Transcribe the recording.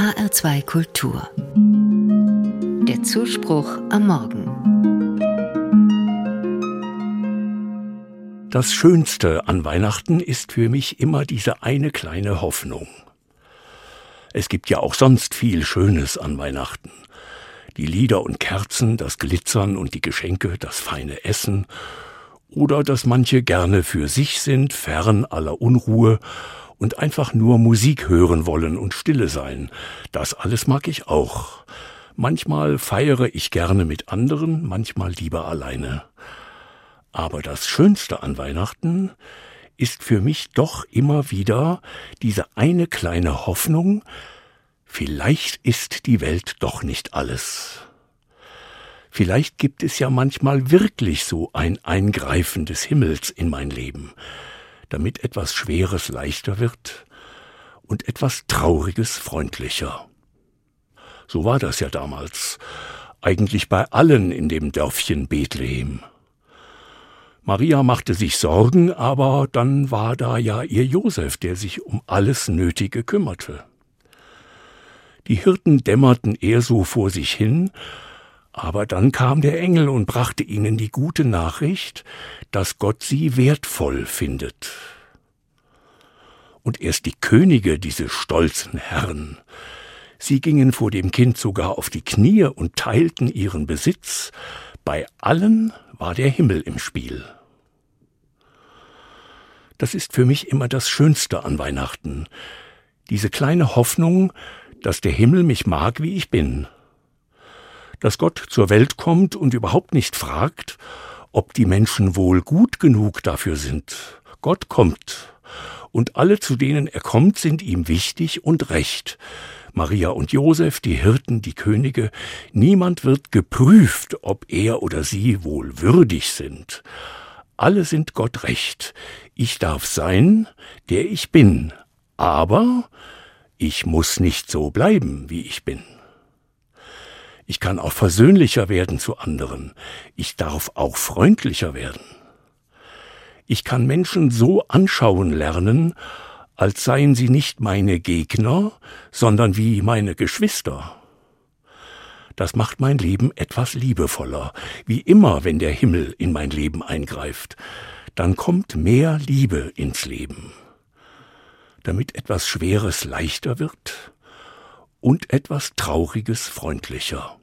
HR2 Kultur. Der Zuspruch am Morgen. Das Schönste an Weihnachten ist für mich immer diese eine kleine Hoffnung. Es gibt ja auch sonst viel Schönes an Weihnachten. Die Lieder und Kerzen, das Glitzern und die Geschenke, das feine Essen oder dass manche gerne für sich sind, fern aller Unruhe und einfach nur Musik hören wollen und stille sein. Das alles mag ich auch. Manchmal feiere ich gerne mit anderen, manchmal lieber alleine. Aber das Schönste an Weihnachten ist für mich doch immer wieder diese eine kleine Hoffnung, vielleicht ist die Welt doch nicht alles. Vielleicht gibt es ja manchmal wirklich so ein Eingreifen des Himmels in mein Leben, damit etwas Schweres leichter wird und etwas Trauriges freundlicher. So war das ja damals, eigentlich bei allen in dem Dörfchen Bethlehem. Maria machte sich Sorgen, aber dann war da ja ihr Josef, der sich um alles Nötige kümmerte. Die Hirten dämmerten eher so vor sich hin, aber dann kam der Engel und brachte ihnen die gute Nachricht, dass Gott sie wertvoll findet. Und erst die Könige, diese stolzen Herren, sie gingen vor dem Kind sogar auf die Knie und teilten ihren Besitz, bei allen war der Himmel im Spiel. Das ist für mich immer das Schönste an Weihnachten, diese kleine Hoffnung, dass der Himmel mich mag, wie ich bin, dass Gott zur Welt kommt und überhaupt nicht fragt, ob die Menschen wohl gut genug dafür sind. Gott kommt, und alle, zu denen er kommt, sind ihm wichtig und recht. Maria und Josef, die Hirten, die Könige, niemand wird geprüft, ob er oder sie wohl würdig sind. Alle sind Gott recht. Ich darf sein, der ich bin, aber ich muss nicht so bleiben, wie ich bin. Ich kann auch versöhnlicher werden zu anderen. Ich darf auch freundlicher werden. Ich kann Menschen so anschauen lernen, als seien sie nicht meine Gegner, sondern wie meine Geschwister. Das macht mein Leben etwas liebevoller, wie immer, wenn der Himmel in mein Leben eingreift. Dann kommt mehr Liebe ins Leben. Damit etwas Schweres leichter wird und etwas Trauriges freundlicher.